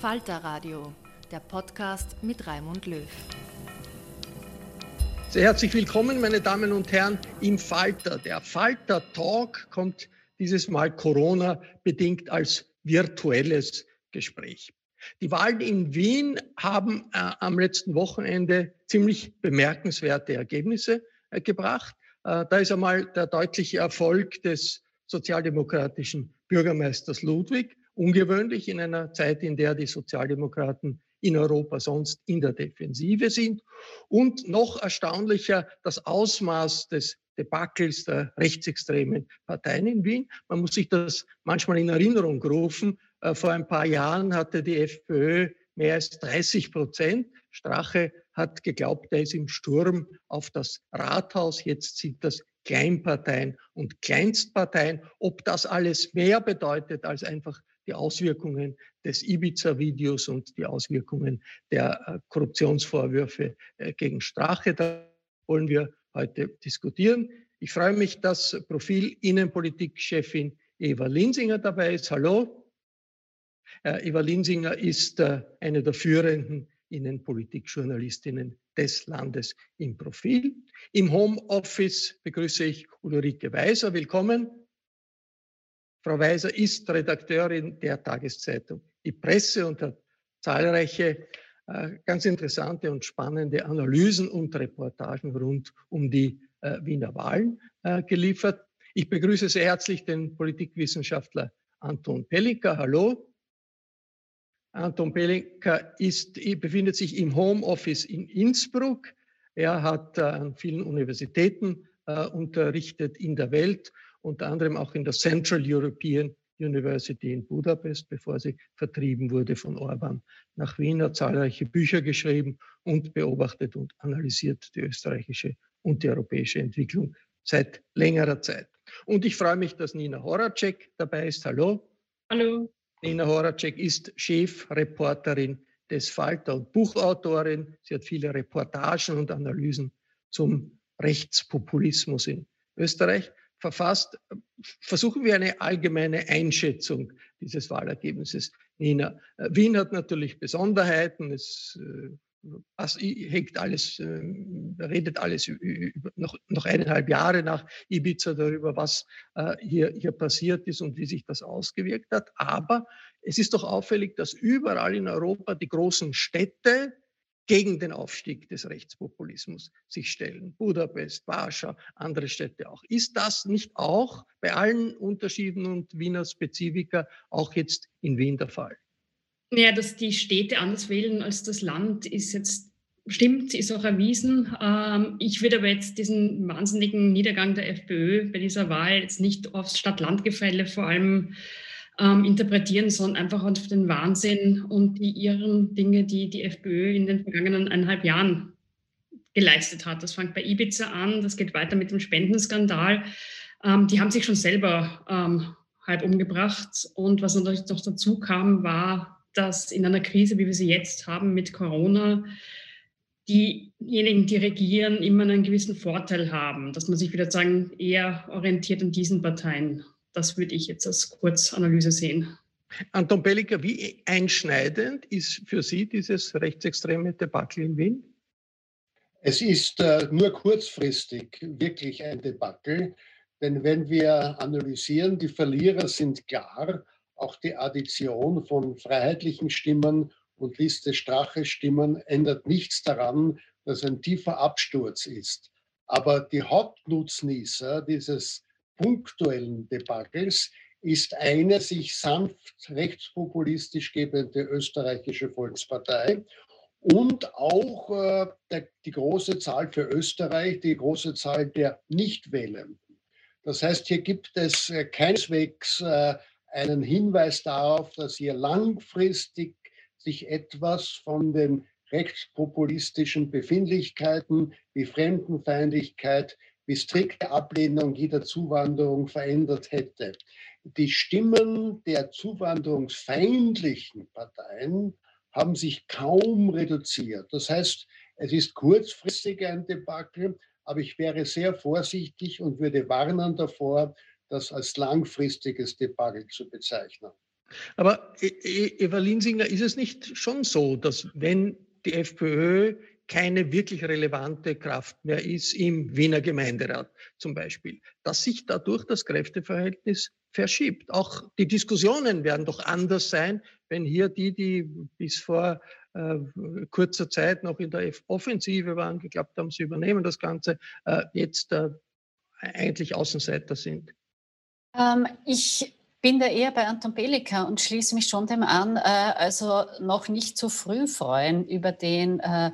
Falter Radio, der Podcast mit Raimund Löw. Sehr herzlich willkommen, meine Damen und Herren, im Falter. Der Falter Talk kommt dieses Mal Corona bedingt als virtuelles Gespräch. Die Wahlen in Wien haben äh, am letzten Wochenende ziemlich bemerkenswerte Ergebnisse äh, gebracht. Äh, da ist einmal der deutliche Erfolg des sozialdemokratischen Bürgermeisters Ludwig, ungewöhnlich in einer Zeit, in der die Sozialdemokraten in Europa sonst in der Defensive sind. Und noch erstaunlicher das Ausmaß des Debakels der rechtsextremen Parteien in Wien. Man muss sich das manchmal in Erinnerung rufen. Äh, vor ein paar Jahren hatte die FPÖ mehr als 30 Prozent. Strache hat geglaubt, er ist im Sturm auf das Rathaus. Jetzt sind das Kleinparteien und Kleinstparteien. Ob das alles mehr bedeutet als einfach die Auswirkungen des Ibiza-Videos und die Auswirkungen der äh, Korruptionsvorwürfe äh, gegen Strache. Da wollen wir heute diskutieren. Ich freue mich, dass Profil Innenpolitik-Chefin Eva Linsinger dabei ist. Hallo. Äh, Eva Linsinger ist eine der führenden Innenpolitik-Journalistinnen des Landes im Profil. Im Homeoffice begrüße ich Ulrike Weiser. Willkommen. Frau Weiser ist Redakteurin der Tageszeitung Die Presse und hat zahlreiche äh, ganz interessante und spannende Analysen und Reportagen rund um die äh, Wiener Wahlen äh, geliefert. Ich begrüße sehr herzlich den Politikwissenschaftler Anton Pelliker. Hallo. Anton Pelliker ist, befindet sich im Homeoffice in Innsbruck. Er hat an vielen Universitäten unterrichtet in der Welt unter anderem auch in der Central European University in Budapest, bevor sie vertrieben wurde von Orban nach Wien, hat zahlreiche Bücher geschrieben und beobachtet und analysiert die österreichische und die europäische Entwicklung seit längerer Zeit. Und ich freue mich, dass Nina Horacek dabei ist. Hallo. Hallo. Nina Horacek ist Chefreporterin des Falter und Buchautorin. Sie hat viele Reportagen und Analysen zum Rechtspopulismus in Österreich verfasst, versuchen wir eine allgemeine Einschätzung dieses Wahlergebnisses. Nina, äh, Wien hat natürlich Besonderheiten, es äh, hängt alles, äh, redet alles noch, noch eineinhalb Jahre nach Ibiza darüber, was hier, hier passiert ist und wie sich das ausgewirkt hat. Aber es ist doch auffällig, dass überall in Europa die großen Städte gegen den Aufstieg des Rechtspopulismus sich stellen. Budapest, Warschau, andere Städte auch. Ist das nicht auch bei allen Unterschieden und Wiener Spezifika auch jetzt in Wien der Fall? Ja, dass die Städte anders wählen als das Land, ist jetzt stimmt, ist auch erwiesen. Ähm, ich würde aber jetzt diesen wahnsinnigen Niedergang der FPÖ bei dieser Wahl jetzt nicht aufs Stadt-Land-Gefälle vor allem ähm, interpretieren, sondern einfach auf den Wahnsinn und die irren Dinge, die die FPÖ in den vergangenen eineinhalb Jahren geleistet hat. Das fängt bei Ibiza an, das geht weiter mit dem Spendenskandal. Ähm, die haben sich schon selber ähm, halb umgebracht. Und was natürlich noch dazu kam, war, dass in einer Krise, wie wir sie jetzt haben mit Corona, diejenigen, die regieren, immer einen gewissen Vorteil haben, dass man sich wieder sagen, eher orientiert an diesen Parteien das würde ich jetzt als Kurzanalyse sehen. Anton Pelliker, wie einschneidend ist für Sie dieses rechtsextreme Debakel in Wien? Es ist äh, nur kurzfristig wirklich ein Debakel, denn wenn wir analysieren, die Verlierer sind klar, auch die Addition von freiheitlichen Stimmen und Liste Strache Stimmen ändert nichts daran, dass ein tiefer Absturz ist. Aber die Hauptnutznießer dieses punktuellen Debakels ist eine sich sanft rechtspopulistisch gebende österreichische Volkspartei und auch äh, der, die große Zahl für Österreich, die große Zahl der Nichtwählenden. Das heißt, hier gibt es äh, keineswegs äh, einen Hinweis darauf, dass hier langfristig sich etwas von den rechtspopulistischen Befindlichkeiten wie Fremdenfeindlichkeit, wie strikte Ablehnung jeder Zuwanderung verändert hätte. Die Stimmen der zuwanderungsfeindlichen Parteien haben sich kaum reduziert. Das heißt, es ist kurzfristig ein Debakel, aber ich wäre sehr vorsichtig und würde warnen davor, das als langfristiges Debakel zu bezeichnen. Aber e, e, Eva Linsinger, ist es nicht schon so, dass wenn die FPÖ keine wirklich relevante Kraft mehr ist im Wiener Gemeinderat zum Beispiel, dass sich dadurch das Kräfteverhältnis verschiebt. Auch die Diskussionen werden doch anders sein, wenn hier die, die bis vor äh, kurzer Zeit noch in der Offensive waren, geglaubt haben, sie übernehmen das Ganze, äh, jetzt äh, eigentlich Außenseiter sind. Ähm, ich bin da eher bei Anton Belika und schließe mich schon dem an, äh, also noch nicht zu früh freuen über den äh,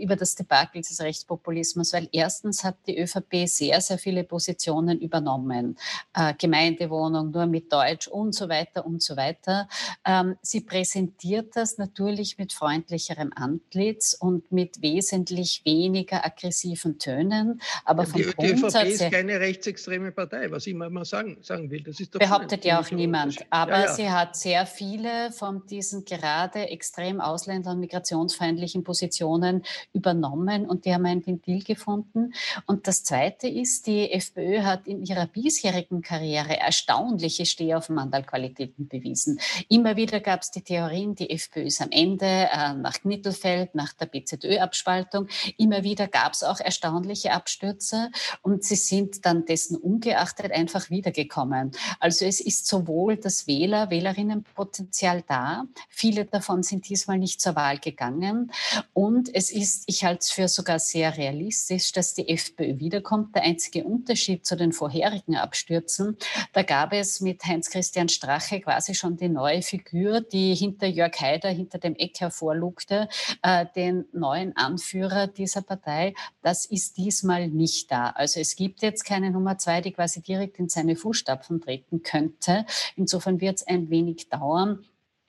über das Debakel des Rechtspopulismus, weil erstens hat die ÖVP sehr, sehr viele Positionen übernommen. Äh, Gemeindewohnung nur mit Deutsch und so weiter und so weiter. Ähm, sie präsentiert das natürlich mit freundlicherem Antlitz und mit wesentlich weniger aggressiven Tönen. Aber vom die, die ÖVP ist keine rechtsextreme Partei, was ich immer sagen, sagen will. Das ist behauptet ja auch niemand. Aber ja, ja. sie hat sehr viele von diesen gerade extrem ausländer- und migrationsfeindlichen Positionen Positionen übernommen und die haben ein Ventil gefunden. Und das Zweite ist, die FPÖ hat in ihrer bisherigen Karriere erstaunliche Stehaufmandal-Qualitäten bewiesen. Immer wieder gab es die Theorien, die FPÖ ist am Ende äh, nach Knittelfeld, nach der BZÖ-Abspaltung. Immer wieder gab es auch erstaunliche Abstürze und sie sind dann dessen ungeachtet einfach wiedergekommen. Also es ist sowohl das Wähler, Wählerinnenpotenzial da, viele davon sind diesmal nicht zur Wahl gegangen und es ist, ich halte es für sogar sehr realistisch, dass die FPÖ wiederkommt. Der einzige Unterschied zu den vorherigen Abstürzen, da gab es mit Heinz-Christian Strache quasi schon die neue Figur, die hinter Jörg Haider, hinter dem Eck hervorlugte, äh, den neuen Anführer dieser Partei. Das ist diesmal nicht da. Also es gibt jetzt keine Nummer zwei, die quasi direkt in seine Fußstapfen treten könnte. Insofern wird es ein wenig dauern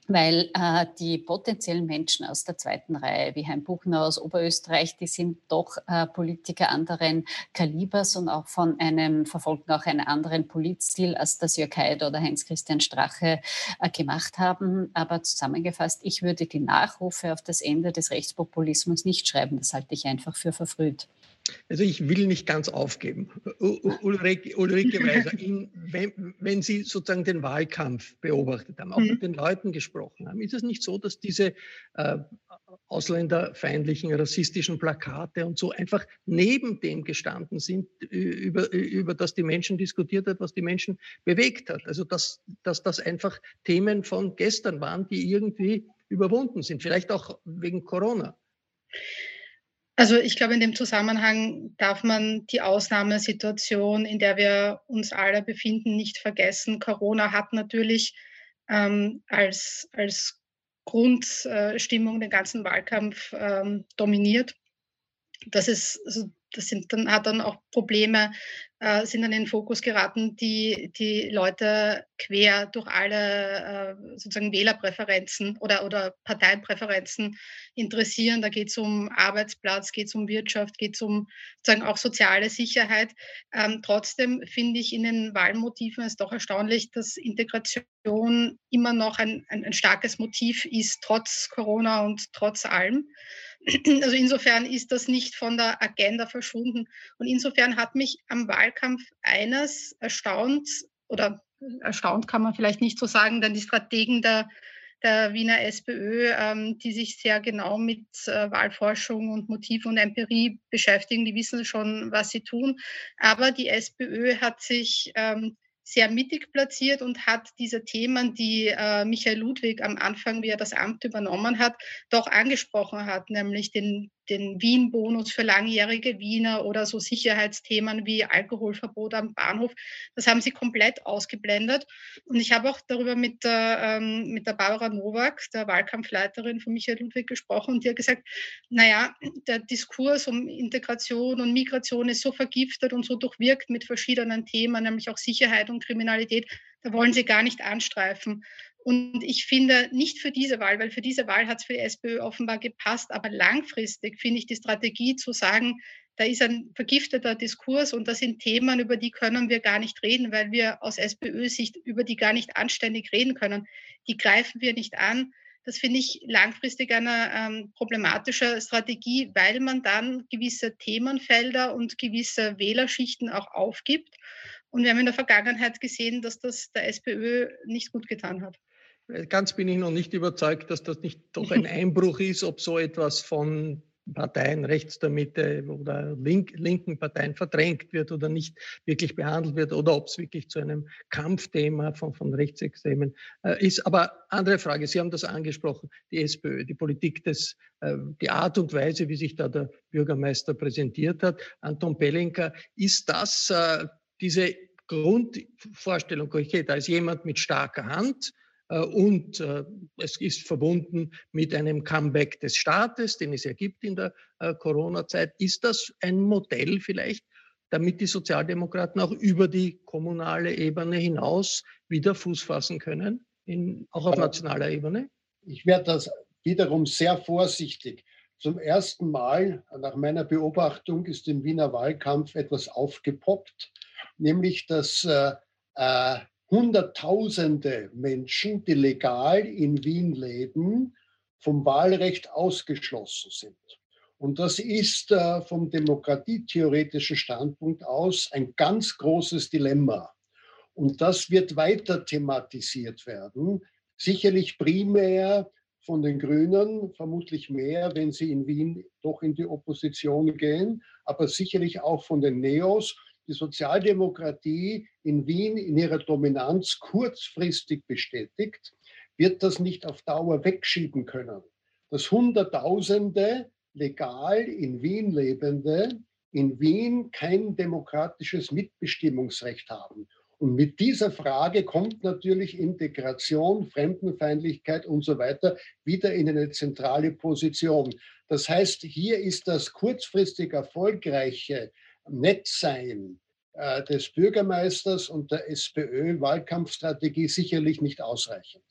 weil äh, die potenziellen Menschen aus der zweiten Reihe, wie Hein Buchner aus Oberösterreich, die sind doch äh, Politiker anderen Kalibers und auch von einem, verfolgen auch einen anderen Politstil, als das Jörg Haider oder Heinz-Christian Strache äh, gemacht haben. Aber zusammengefasst, ich würde die Nachrufe auf das Ende des Rechtspopulismus nicht schreiben. Das halte ich einfach für verfrüht. Also ich will nicht ganz aufgeben. Ulrike, Ulrike Weiser, in, wenn, wenn, Sie sozusagen den Wahlkampf beobachtet haben, auch mhm. mit den Leuten gesprochen haben, ist es nicht so, dass diese äh, ausländerfeindlichen, rassistischen Plakate und so einfach neben dem gestanden sind, über, über das die Menschen diskutiert hat, was die Menschen bewegt hat. Also dass, dass das einfach Themen von gestern waren, die irgendwie überwunden sind, vielleicht auch wegen Corona. Also ich glaube, in dem Zusammenhang darf man die Ausnahmesituation, in der wir uns alle befinden, nicht vergessen. Corona hat natürlich ähm, als, als Grundstimmung den ganzen Wahlkampf ähm, dominiert. Das ist also das sind dann, hat dann auch Probleme, äh, sind dann in den Fokus geraten, die die Leute quer durch alle äh, sozusagen Wählerpräferenzen oder, oder Parteienpräferenzen interessieren. Da geht es um Arbeitsplatz, geht es um Wirtschaft, geht es um sozusagen auch soziale Sicherheit. Ähm, trotzdem finde ich in den Wahlmotiven es doch erstaunlich, dass Integration immer noch ein, ein, ein starkes Motiv ist, trotz Corona und trotz allem. Also insofern ist das nicht von der Agenda verschwunden. Und insofern hat mich am Wahlkampf eines erstaunt, oder erstaunt kann man vielleicht nicht so sagen, denn die Strategen der, der Wiener SPÖ, ähm, die sich sehr genau mit äh, Wahlforschung und Motiv und Empirie beschäftigen, die wissen schon, was sie tun. Aber die SPÖ hat sich ähm, sehr mittig platziert und hat diese Themen, die äh, Michael Ludwig am Anfang, wie er das Amt übernommen hat, doch angesprochen hat, nämlich den, den Wien-Bonus für langjährige Wiener oder so Sicherheitsthemen wie Alkoholverbot am Bahnhof. Das haben sie komplett ausgeblendet. Und ich habe auch darüber mit der, ähm, mit der Barbara Nowak, der Wahlkampfleiterin von Michael Ludwig, gesprochen und die hat gesagt, naja, der Diskurs um Integration und Migration ist so vergiftet und so durchwirkt mit verschiedenen Themen, nämlich auch Sicherheit und Kriminalität, da wollen sie gar nicht anstreifen. Und ich finde nicht für diese Wahl, weil für diese Wahl hat es für die SPÖ offenbar gepasst, aber langfristig finde ich die Strategie zu sagen, da ist ein vergifteter Diskurs und das sind Themen, über die können wir gar nicht reden, weil wir aus SPÖ-Sicht über die gar nicht anständig reden können. Die greifen wir nicht an. Das finde ich langfristig eine ähm, problematische Strategie, weil man dann gewisse Themenfelder und gewisse Wählerschichten auch aufgibt. Und wir haben in der Vergangenheit gesehen, dass das der SPÖ nicht gut getan hat. Ganz bin ich noch nicht überzeugt, dass das nicht doch ein Einbruch ist, ob so etwas von Parteien rechts der Mitte oder link, linken Parteien verdrängt wird oder nicht wirklich behandelt wird oder ob es wirklich zu einem Kampfthema von, von Rechtsextremen äh, ist. Aber andere Frage, Sie haben das angesprochen, die SPÖ, die Politik des, äh, die Art und Weise, wie sich da der Bürgermeister präsentiert hat. Anton Pelinka, ist das äh, diese Grundvorstellung, okay, da ist jemand mit starker Hand, und äh, es ist verbunden mit einem Comeback des Staates, den es ja gibt in der äh, Corona-Zeit. Ist das ein Modell vielleicht, damit die Sozialdemokraten auch über die kommunale Ebene hinaus wieder Fuß fassen können, in, auch auf nationaler Ebene? Ich werde das wiederum sehr vorsichtig. Zum ersten Mal nach meiner Beobachtung ist im Wiener Wahlkampf etwas aufgepoppt, nämlich dass äh, Hunderttausende Menschen, die legal in Wien leben, vom Wahlrecht ausgeschlossen sind. Und das ist äh, vom demokratietheoretischen Standpunkt aus ein ganz großes Dilemma. Und das wird weiter thematisiert werden, sicherlich primär von den Grünen, vermutlich mehr, wenn sie in Wien doch in die Opposition gehen, aber sicherlich auch von den Neos die Sozialdemokratie in Wien in ihrer Dominanz kurzfristig bestätigt, wird das nicht auf Dauer wegschieben können. Dass Hunderttausende legal in Wien lebende in Wien kein demokratisches Mitbestimmungsrecht haben. Und mit dieser Frage kommt natürlich Integration, Fremdenfeindlichkeit und so weiter wieder in eine zentrale Position. Das heißt, hier ist das kurzfristig erfolgreiche Nettsein äh, des Bürgermeisters und der SPÖ-Wahlkampfstrategie sicherlich nicht ausreichend.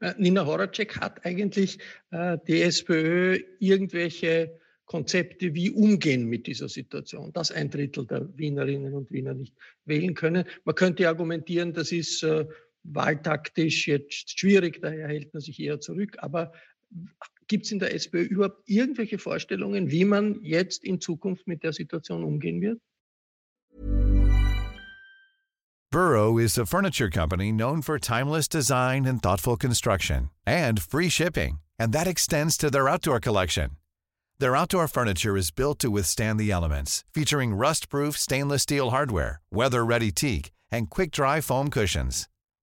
Äh, Nina Horacek hat eigentlich äh, die SPÖ irgendwelche Konzepte, wie umgehen mit dieser Situation, dass ein Drittel der Wienerinnen und Wiener nicht wählen können. Man könnte argumentieren, das ist äh, wahltaktisch jetzt schwierig, daher hält man sich eher zurück. Aber Gibt es in der SPÖ überhaupt irgendwelche Vorstellungen, wie man jetzt in Zukunft mit der Situation umgehen wird? Burrow is a furniture company known for timeless design and thoughtful construction and free shipping, and that extends to their outdoor collection. Their outdoor furniture is built to withstand the elements, featuring rust-proof stainless steel hardware, weather-ready teak, and quick-dry foam cushions.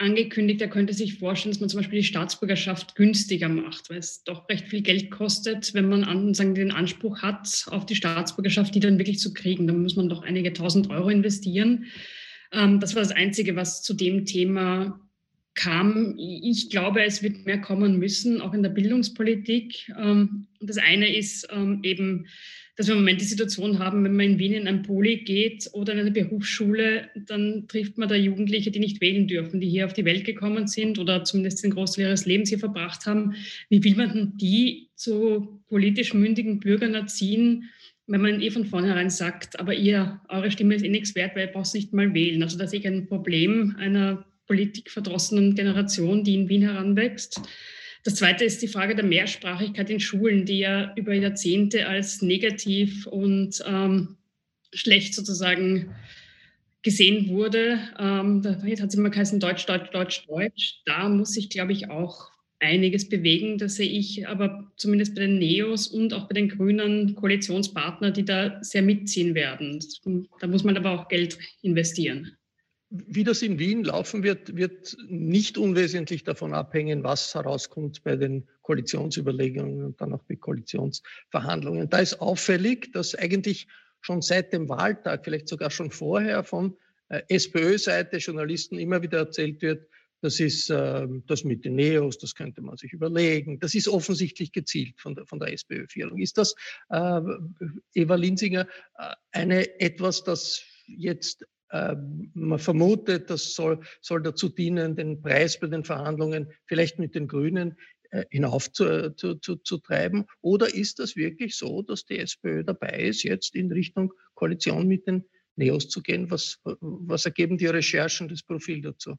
angekündigt, er könnte sich vorstellen, dass man zum Beispiel die Staatsbürgerschaft günstiger macht, weil es doch recht viel Geld kostet, wenn man an, sagen, den Anspruch hat, auf die Staatsbürgerschaft, die dann wirklich zu kriegen. Da muss man doch einige tausend Euro investieren. Ähm, das war das Einzige, was zu dem Thema kam. Ich glaube, es wird mehr kommen müssen, auch in der Bildungspolitik. Ähm, das eine ist ähm, eben dass wir im Moment die Situation haben, wenn man in Wien in ein Poli geht oder in eine Berufsschule, dann trifft man da Jugendliche, die nicht wählen dürfen, die hier auf die Welt gekommen sind oder zumindest den Großteil ihres Lebens hier verbracht haben. Wie will man denn die zu politisch mündigen Bürgern erziehen, wenn man eh von vornherein sagt, aber ihr, eure Stimme ist eh nichts wert, weil ihr braucht nicht mal wählen. Also das ist ein Problem einer politikverdrossenen Generation, die in Wien heranwächst. Das Zweite ist die Frage der Mehrsprachigkeit in Schulen, die ja über Jahrzehnte als negativ und ähm, schlecht sozusagen gesehen wurde. Ähm, jetzt hat es immer geheißen Deutsch, Deutsch, Deutsch, Deutsch. Da muss sich, glaube ich, auch einiges bewegen. Da sehe ich aber zumindest bei den Neos und auch bei den Grünen Koalitionspartner, die da sehr mitziehen werden. Da muss man aber auch Geld investieren. Wie das in Wien laufen wird, wird nicht unwesentlich davon abhängen, was herauskommt bei den Koalitionsüberlegungen und dann auch bei Koalitionsverhandlungen. Da ist auffällig, dass eigentlich schon seit dem Wahltag, vielleicht sogar schon vorher von äh, SPÖ-Seite Journalisten immer wieder erzählt wird, das ist äh, das mit den Neos, das könnte man sich überlegen. Das ist offensichtlich gezielt von der, von der SPÖ-Führung. Ist das, äh, Eva Linsinger, äh, eine, etwas, das jetzt man vermutet, das soll, soll dazu dienen, den Preis bei den Verhandlungen vielleicht mit den Grünen äh, hinauf zu, zu, zu, treiben? Oder ist das wirklich so, dass die SPÖ dabei ist, jetzt in Richtung Koalition mit den Neos zu gehen? Was, was ergeben die Recherchen, das Profil dazu?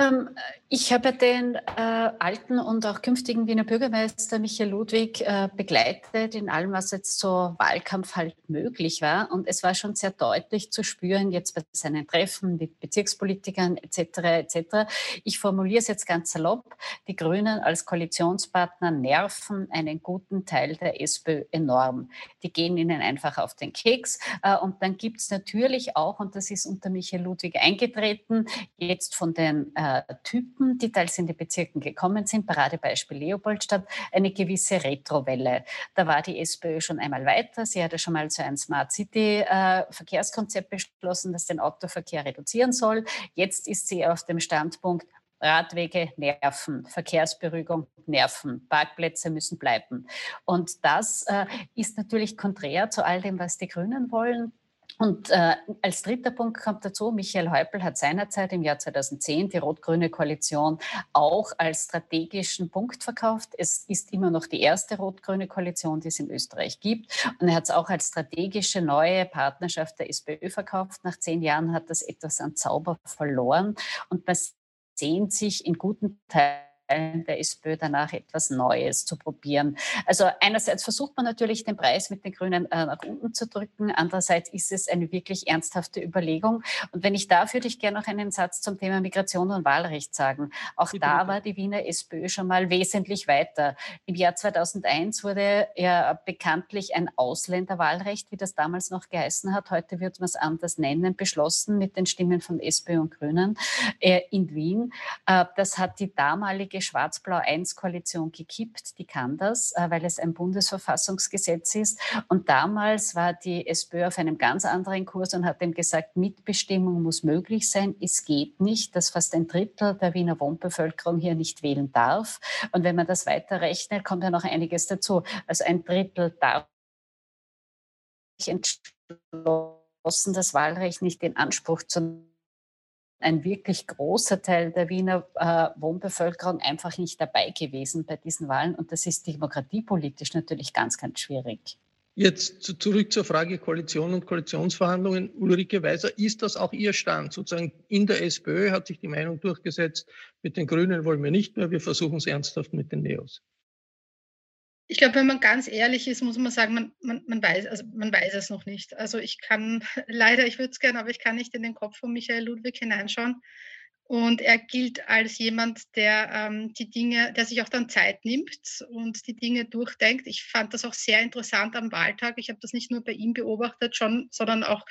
Ähm, ich habe den äh, alten und auch künftigen Wiener Bürgermeister Michael Ludwig äh, begleitet in allem, was jetzt so Wahlkampf halt möglich war. Und es war schon sehr deutlich zu spüren, jetzt bei seinen Treffen mit Bezirkspolitikern etc. etc. Ich formuliere es jetzt ganz salopp. Die Grünen als Koalitionspartner nerven einen guten Teil der SPÖ enorm. Die gehen ihnen einfach auf den Keks. Äh, und dann gibt es natürlich auch, und das ist unter Michael Ludwig eingetreten, jetzt von den äh, Typen, die teils in die Bezirken gekommen sind, Paradebeispiel Leopoldstadt, eine gewisse Retrowelle. Da war die SPÖ schon einmal weiter. Sie hatte schon mal so ein Smart City äh, Verkehrskonzept beschlossen, das den Autoverkehr reduzieren soll. Jetzt ist sie auf dem Standpunkt, Radwege nerven, Verkehrsberuhigung nerven, Parkplätze müssen bleiben. Und das äh, ist natürlich konträr zu all dem, was die Grünen wollen. Und äh, als dritter Punkt kommt dazu, Michael Häupl hat seinerzeit im Jahr 2010 die rot-grüne Koalition auch als strategischen Punkt verkauft. Es ist immer noch die erste rot-grüne Koalition, die es in Österreich gibt. Und er hat es auch als strategische neue Partnerschaft der SPÖ verkauft. Nach zehn Jahren hat das etwas an Zauber verloren. Und man sehnt sich in guten Teilen der SPÖ danach etwas Neues zu probieren. Also einerseits versucht man natürlich den Preis mit den Grünen äh, nach unten zu drücken, andererseits ist es eine wirklich ernsthafte Überlegung. Und wenn ich darf, würde ich gerne noch einen Satz zum Thema Migration und Wahlrecht sagen. Auch bitte, da war die Wiener SPÖ schon mal wesentlich weiter. Im Jahr 2001 wurde ja bekanntlich ein Ausländerwahlrecht, wie das damals noch geheißen hat, heute wird man es anders nennen, beschlossen mit den Stimmen von SPÖ und Grünen äh, in Wien. Äh, das hat die damalige Schwarz-Blau-1-Koalition gekippt. Die kann das, äh, weil es ein Bundesverfassungsgesetz ist. Und damals war die SPÖ auf einem ganz anderen Kurs und hat dem gesagt, Mitbestimmung muss möglich sein. Es geht nicht, dass fast ein Drittel der Wiener Wohnbevölkerung hier nicht wählen darf. Und wenn man das weiterrechnet, kommt ja noch einiges dazu. Also ein Drittel darf entschlossen, das Wahlrecht nicht in Anspruch zu ein wirklich großer Teil der Wiener äh, Wohnbevölkerung einfach nicht dabei gewesen bei diesen Wahlen. Und das ist demokratiepolitisch natürlich ganz, ganz schwierig. Jetzt zurück zur Frage Koalition und Koalitionsverhandlungen. Ulrike Weiser, ist das auch Ihr Stand? Sozusagen in der SPÖ hat sich die Meinung durchgesetzt, mit den Grünen wollen wir nicht mehr, wir versuchen es ernsthaft mit den Neos. Ich glaube, wenn man ganz ehrlich ist, muss man sagen, man, man, man, weiß, also man weiß es noch nicht. Also ich kann leider, ich würde es gerne, aber ich kann nicht in den Kopf von Michael Ludwig hineinschauen. Und er gilt als jemand, der ähm, die Dinge, der sich auch dann Zeit nimmt und die Dinge durchdenkt. Ich fand das auch sehr interessant am Wahltag. Ich habe das nicht nur bei ihm beobachtet, schon, sondern auch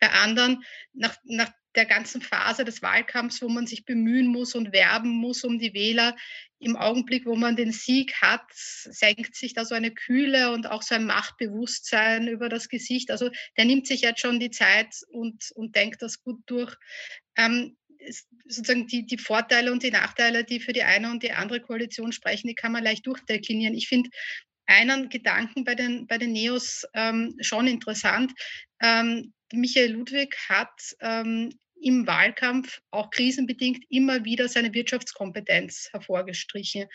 bei anderen. Nach, nach der ganzen Phase des Wahlkampfs, wo man sich bemühen muss und werben muss um die Wähler, im Augenblick, wo man den Sieg hat, senkt sich da so eine Kühle und auch so ein Machtbewusstsein über das Gesicht. Also der nimmt sich jetzt schon die Zeit und, und denkt das gut durch. Ähm, sozusagen die, die Vorteile und die Nachteile, die für die eine und die andere Koalition sprechen, die kann man leicht durchdeklinieren. Ich finde einen Gedanken bei den, bei den Neos ähm, schon interessant. Ähm, Michael Ludwig hat ähm, im Wahlkampf auch krisenbedingt immer wieder seine Wirtschaftskompetenz hervorgestrichen.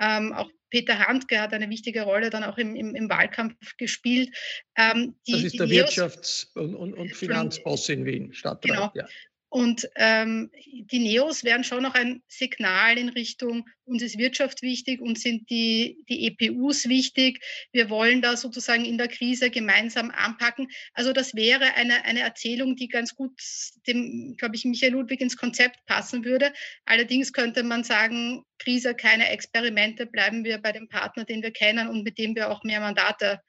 Ähm, auch Peter Handke hat eine wichtige Rolle dann auch im, im, im Wahlkampf gespielt. Ähm, die, das ist der Wirtschafts- und, und, und Finanzboss in Wien, Stadtrat. Genau. Ja. Und ähm, die Neos wären schon noch ein Signal in Richtung, uns ist Wirtschaft wichtig, uns sind die, die EPUs wichtig, wir wollen da sozusagen in der Krise gemeinsam anpacken. Also das wäre eine, eine Erzählung, die ganz gut dem, glaube ich, Michael Ludwig ins Konzept passen würde. Allerdings könnte man sagen, Krise, keine Experimente, bleiben wir bei dem Partner, den wir kennen und mit dem wir auch mehr Mandate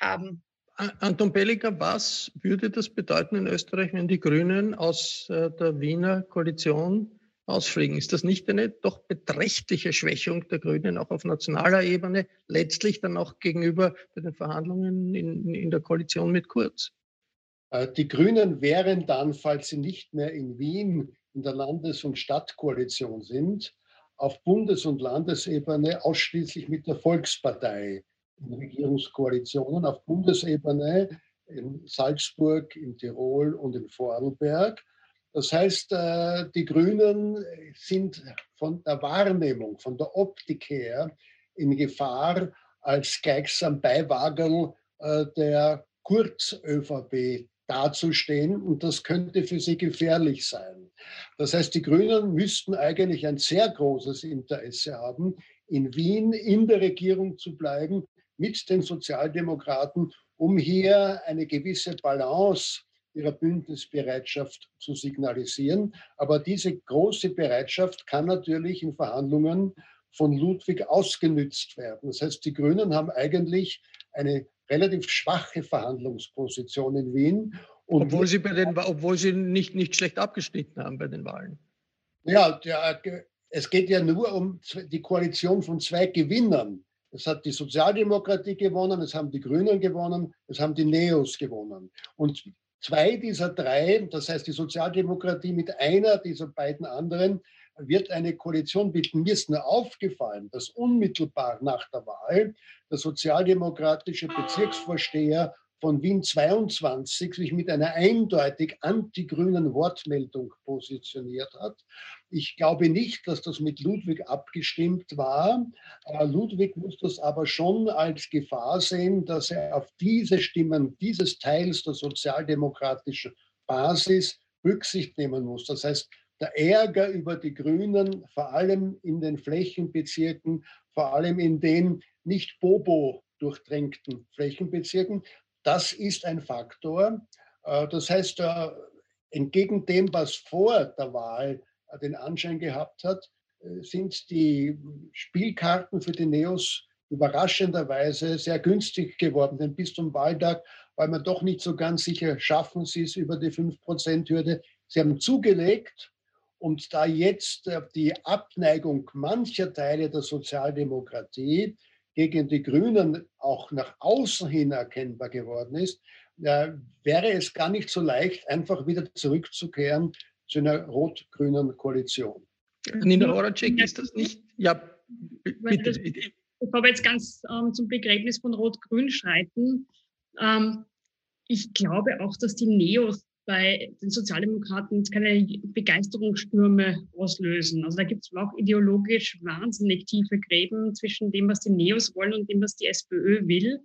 haben. Anton Belliger, was würde das bedeuten in Österreich, wenn die Grünen aus äh, der Wiener Koalition ausfliegen? Ist das nicht eine doch beträchtliche Schwächung der Grünen auch auf nationaler Ebene, letztlich dann auch gegenüber den Verhandlungen in, in der Koalition mit Kurz? Äh, die Grünen wären dann, falls sie nicht mehr in Wien in der Landes- und Stadtkoalition sind, auf Bundes- und Landesebene ausschließlich mit der Volkspartei in Regierungskoalitionen auf Bundesebene in Salzburg, in Tirol und in Vorarlberg. Das heißt, äh, die Grünen sind von der Wahrnehmung, von der Optik her in Gefahr, als gleichsam Beiwagerl äh, der Kurz-ÖVP dazustehen und das könnte für sie gefährlich sein. Das heißt, die Grünen müssten eigentlich ein sehr großes Interesse haben, in Wien in der Regierung zu bleiben mit den Sozialdemokraten, um hier eine gewisse Balance ihrer Bündnisbereitschaft zu signalisieren. Aber diese große Bereitschaft kann natürlich in Verhandlungen von Ludwig ausgenützt werden. Das heißt, die Grünen haben eigentlich eine relativ schwache Verhandlungsposition in Wien. obwohl sie, bei den, obwohl sie nicht, nicht schlecht abgeschnitten haben bei den Wahlen. Ja, der, es geht ja nur um die Koalition von zwei Gewinnern. Es hat die Sozialdemokratie gewonnen, es haben die Grünen gewonnen, es haben die Neos gewonnen. Und zwei dieser drei, das heißt die Sozialdemokratie mit einer dieser beiden anderen, wird eine Koalition bilden. Mir ist nur aufgefallen, dass unmittelbar nach der Wahl der sozialdemokratische Bezirksvorsteher von Wien 22 sich mit einer eindeutig antigrünen Wortmeldung positioniert hat. Ich glaube nicht, dass das mit Ludwig abgestimmt war. Ludwig muss das aber schon als Gefahr sehen, dass er auf diese Stimmen dieses Teils der sozialdemokratischen Basis Rücksicht nehmen muss. Das heißt, der Ärger über die Grünen, vor allem in den Flächenbezirken, vor allem in den nicht Bobo durchdrängten Flächenbezirken, das ist ein Faktor. Äh, das heißt, äh, entgegen dem, was vor der Wahl äh, den Anschein gehabt hat, sind die Spielkarten für die Neos überraschenderweise sehr günstig geworden. Denn bis zum Wahltag weil man doch nicht so ganz sicher, schaffen sie es über die 5%-Hürde. Sie haben zugelegt und da jetzt die Abneigung mancher Teile der Sozialdemokratie gegen die Grünen auch nach außen hin erkennbar geworden ist, äh, wäre es gar nicht so leicht, einfach wieder zurückzukehren zu einer rot-grünen Koalition. Nina Horacek, ist das nicht? Ja, bitte. Bevor wir jetzt ganz ähm, zum Begräbnis von Rot-Grün schreiten, ähm, ich glaube auch, dass die Neos bei den Sozialdemokraten keine Begeisterungsstürme auslösen. Also da gibt es auch ideologisch wahnsinnig tiefe Gräben zwischen dem, was die Neos wollen und dem, was die SPÖ will.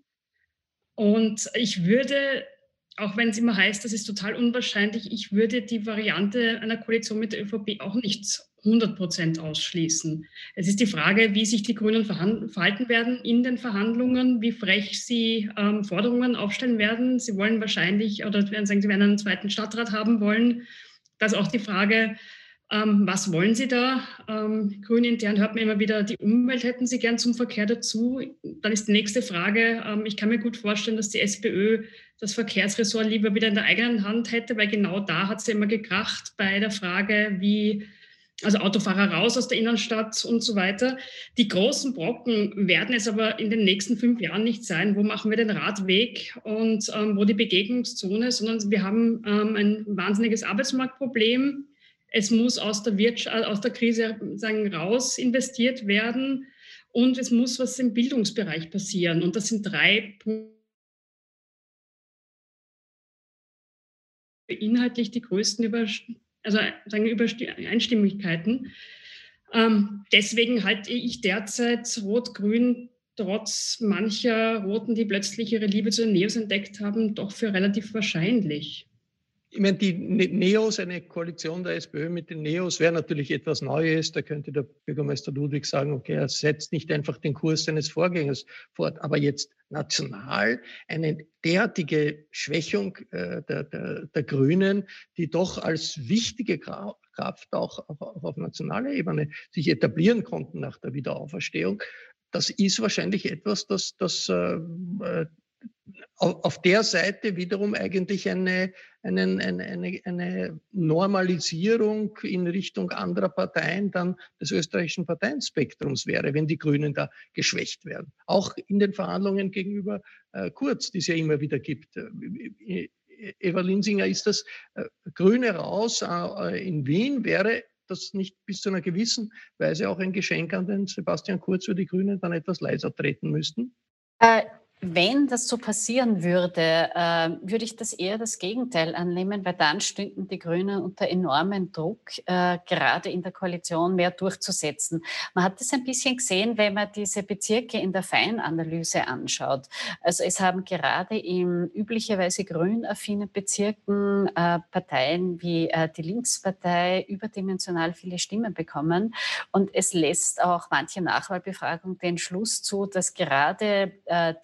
Und ich würde, auch wenn es immer heißt, das ist total unwahrscheinlich, ich würde die Variante einer Koalition mit der ÖVP auch nicht 100 Prozent ausschließen. Es ist die Frage, wie sich die Grünen verhalten werden in den Verhandlungen, wie frech sie ähm, Forderungen aufstellen werden. Sie wollen wahrscheinlich, oder werden sagen, sie werden einen zweiten Stadtrat haben wollen. Das ist auch die Frage, ähm, was wollen Sie da? Ähm, Grün intern hört man immer wieder, die Umwelt hätten Sie gern zum Verkehr dazu. Dann ist die nächste Frage, ähm, ich kann mir gut vorstellen, dass die SPÖ das Verkehrsressort lieber wieder in der eigenen Hand hätte, weil genau da hat sie immer gekracht bei der Frage, wie also Autofahrer raus aus der Innenstadt und so weiter. Die großen Brocken werden es aber in den nächsten fünf Jahren nicht sein. Wo machen wir den Radweg und ähm, wo die Begegnungszone, sondern wir haben ähm, ein wahnsinniges Arbeitsmarktproblem. Es muss aus der, Wirtschaft, äh, aus der Krise sagen, raus investiert werden und es muss was im Bildungsbereich passieren. Und das sind drei Punkte. inhaltlich die größten also sagen Übereinstimmigkeiten. Ähm, deswegen halte ich derzeit Rot-Grün trotz mancher Roten, die plötzlich ihre Liebe zu den Neos entdeckt haben, doch für relativ wahrscheinlich. Ich meine, die ne-, Neos, eine Koalition der SPÖ mit den Neos wäre natürlich etwas Neues. Da könnte der Bürgermeister Ludwig sagen, okay, er setzt nicht einfach den Kurs seines Vorgängers fort, aber jetzt national eine derartige Schwächung äh, der, der, der, Grünen, die doch als wichtige Kraft auch auf, auf nationaler Ebene sich etablieren konnten nach der Wiederauferstehung, das ist wahrscheinlich etwas, das, das äh, äh auf der Seite wiederum eigentlich eine, eine, eine, eine Normalisierung in Richtung anderer Parteien dann des österreichischen Parteienspektrums wäre, wenn die Grünen da geschwächt werden. Auch in den Verhandlungen gegenüber äh, Kurz, die es ja immer wieder gibt. Äh, äh, Eva Linsinger, ist das äh, Grüne raus äh, in Wien? Wäre das nicht bis zu einer gewissen Weise auch ein Geschenk an den Sebastian Kurz, wo die Grünen dann etwas leiser treten müssten? Äh, wenn das so passieren würde, äh, würde ich das eher das Gegenteil annehmen, weil dann stünden die Grünen unter enormen Druck, äh, gerade in der Koalition mehr durchzusetzen. Man hat das ein bisschen gesehen, wenn man diese Bezirke in der Feinanalyse anschaut. Also es haben gerade in üblicherweise grün affinen Bezirken äh, Parteien wie die Linkspartei überdimensional viele Stimmen bekommen. Und es lässt auch manche Nachwahlbefragung den Schluss zu, dass gerade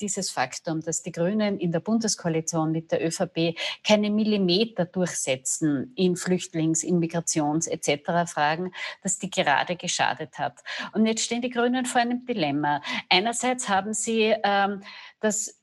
dieses Faktum, dass die Grünen in der Bundeskoalition mit der ÖVP keine Millimeter durchsetzen in Flüchtlings-, in Migrations- etc. Fragen, dass die gerade geschadet hat. Und jetzt stehen die Grünen vor einem Dilemma. Einerseits haben sie ähm, das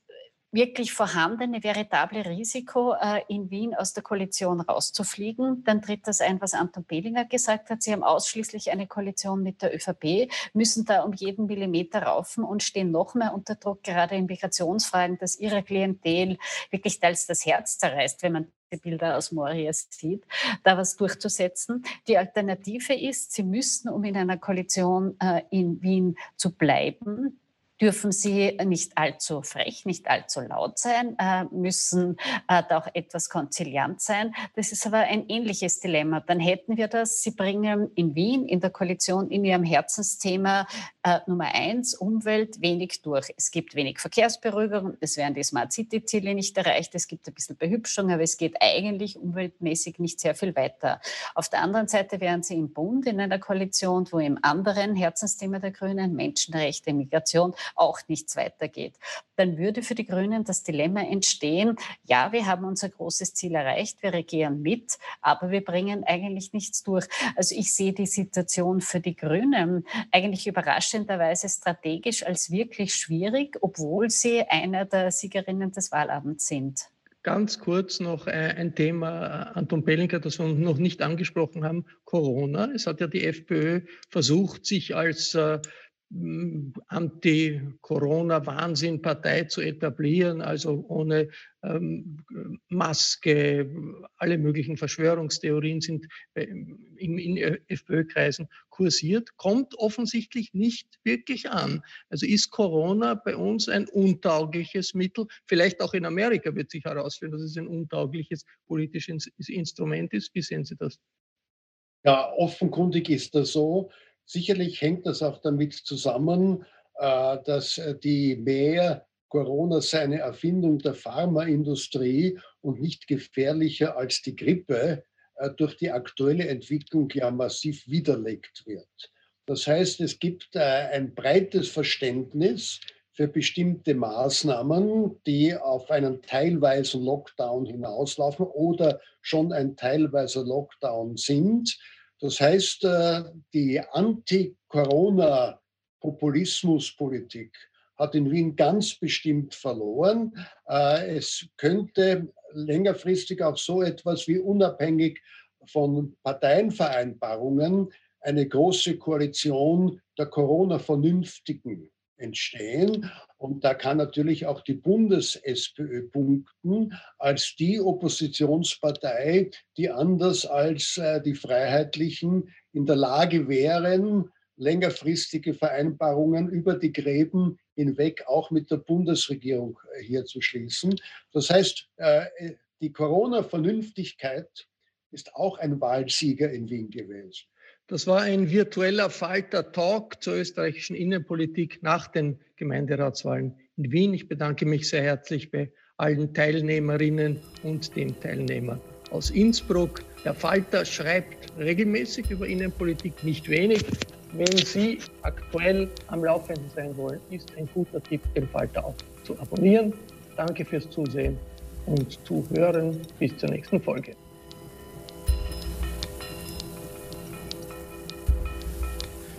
wirklich vorhandene veritable Risiko, äh, in Wien aus der Koalition rauszufliegen. Dann tritt das ein, was Anton Behlinger gesagt hat. Sie haben ausschließlich eine Koalition mit der ÖVP, müssen da um jeden Millimeter raufen und stehen noch mehr unter Druck, gerade in Migrationsfragen, dass ihre Klientel wirklich teils das Herz zerreißt, wenn man die Bilder aus Moria sieht, da was durchzusetzen. Die Alternative ist, sie müssten, um in einer Koalition äh, in Wien zu bleiben, dürfen sie nicht allzu frech, nicht allzu laut sein, äh, müssen äh, da auch etwas konziliant sein. Das ist aber ein ähnliches Dilemma. Dann hätten wir das, sie bringen in Wien, in der Koalition, in ihrem Herzensthema äh, Nummer eins, Umwelt, wenig durch. Es gibt wenig Verkehrsberuhigung, es werden die Smart City-Ziele nicht erreicht, es gibt ein bisschen Behübschung, aber es geht eigentlich umweltmäßig nicht sehr viel weiter. Auf der anderen Seite wären sie im Bund in einer Koalition, wo im anderen Herzensthema der Grünen Menschenrechte, Migration auch nichts weitergeht, dann würde für die Grünen das Dilemma entstehen, ja, wir haben unser großes Ziel erreicht, wir regieren mit, aber wir bringen eigentlich nichts durch. Also ich sehe die Situation für die Grünen eigentlich überraschenderweise strategisch als wirklich schwierig, obwohl sie einer der Siegerinnen des Wahlabends sind. Ganz kurz noch ein Thema, Anton Bellinger, das wir noch nicht angesprochen haben, Corona. Es hat ja die FPÖ versucht, sich als äh, Anti-Corona-Wahnsinn-Partei zu etablieren, also ohne ähm, Maske, alle möglichen Verschwörungstheorien sind in, in FPÖ-Kreisen kursiert, kommt offensichtlich nicht wirklich an. Also ist Corona bei uns ein untaugliches Mittel, vielleicht auch in Amerika wird sich herausfinden, dass es ein untaugliches politisches Instrument ist. Wie sehen Sie das? Ja, offenkundig ist das so. Sicherlich hängt das auch damit zusammen, äh, dass äh, die mehr Corona seine Erfindung der Pharmaindustrie und nicht gefährlicher als die Grippe äh, durch die aktuelle Entwicklung ja massiv widerlegt wird. Das heißt, es gibt ein breites Verständnis für bestimmte Maßnahmen, die auf einen teilweisen Lockdown hinauslaufen oder schon ein teilweiser Lockdown sind, das heißt, äh, die Anti-Corona-Populismuspolitik hat in Wien ganz bestimmt verloren. Äh, es könnte längerfristig auch so etwas wie unabhängig von Parteienvereinbarungen eine große Koalition der Corona-Vernünftigen entstehen. Und da kann natürlich auch die Bundes-SPÖ punkten als die Oppositionspartei, die anders als äh, die Freiheitlichen in der Lage wären, längerfristige Vereinbarungen über die Gräben hinweg auch mit der Bundesregierung äh, hier zu schließen. Das heißt, äh, die Corona-Vernünftigkeit ist auch ein Wahlsieger in Wien gewesen. Das war ein virtueller Falter-Talk zur österreichischen Innenpolitik nach den Gemeinderatswahlen in Wien. Ich bedanke mich sehr herzlich bei allen Teilnehmerinnen und den Teilnehmern aus Innsbruck. Der Falter schreibt regelmäßig über Innenpolitik, nicht wenig. Wenn Sie aktuell am Laufenden sein wollen, ist ein guter Tipp, den Falter auch zu abonnieren. Danke fürs Zusehen und Zuhören. Bis zur nächsten Folge.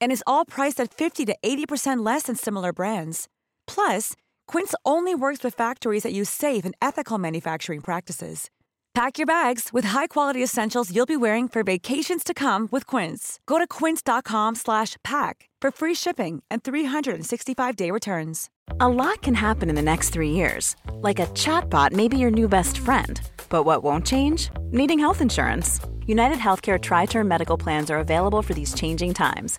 And is all priced at 50 to 80% less than similar brands. Plus, Quince only works with factories that use safe and ethical manufacturing practices. Pack your bags with high-quality essentials you'll be wearing for vacations to come with Quince. Go to quince.com/pack for free shipping and 365-day returns. A lot can happen in the next 3 years. Like a chatbot may be your new best friend. But what won't change? Needing health insurance. United Healthcare tri-term medical plans are available for these changing times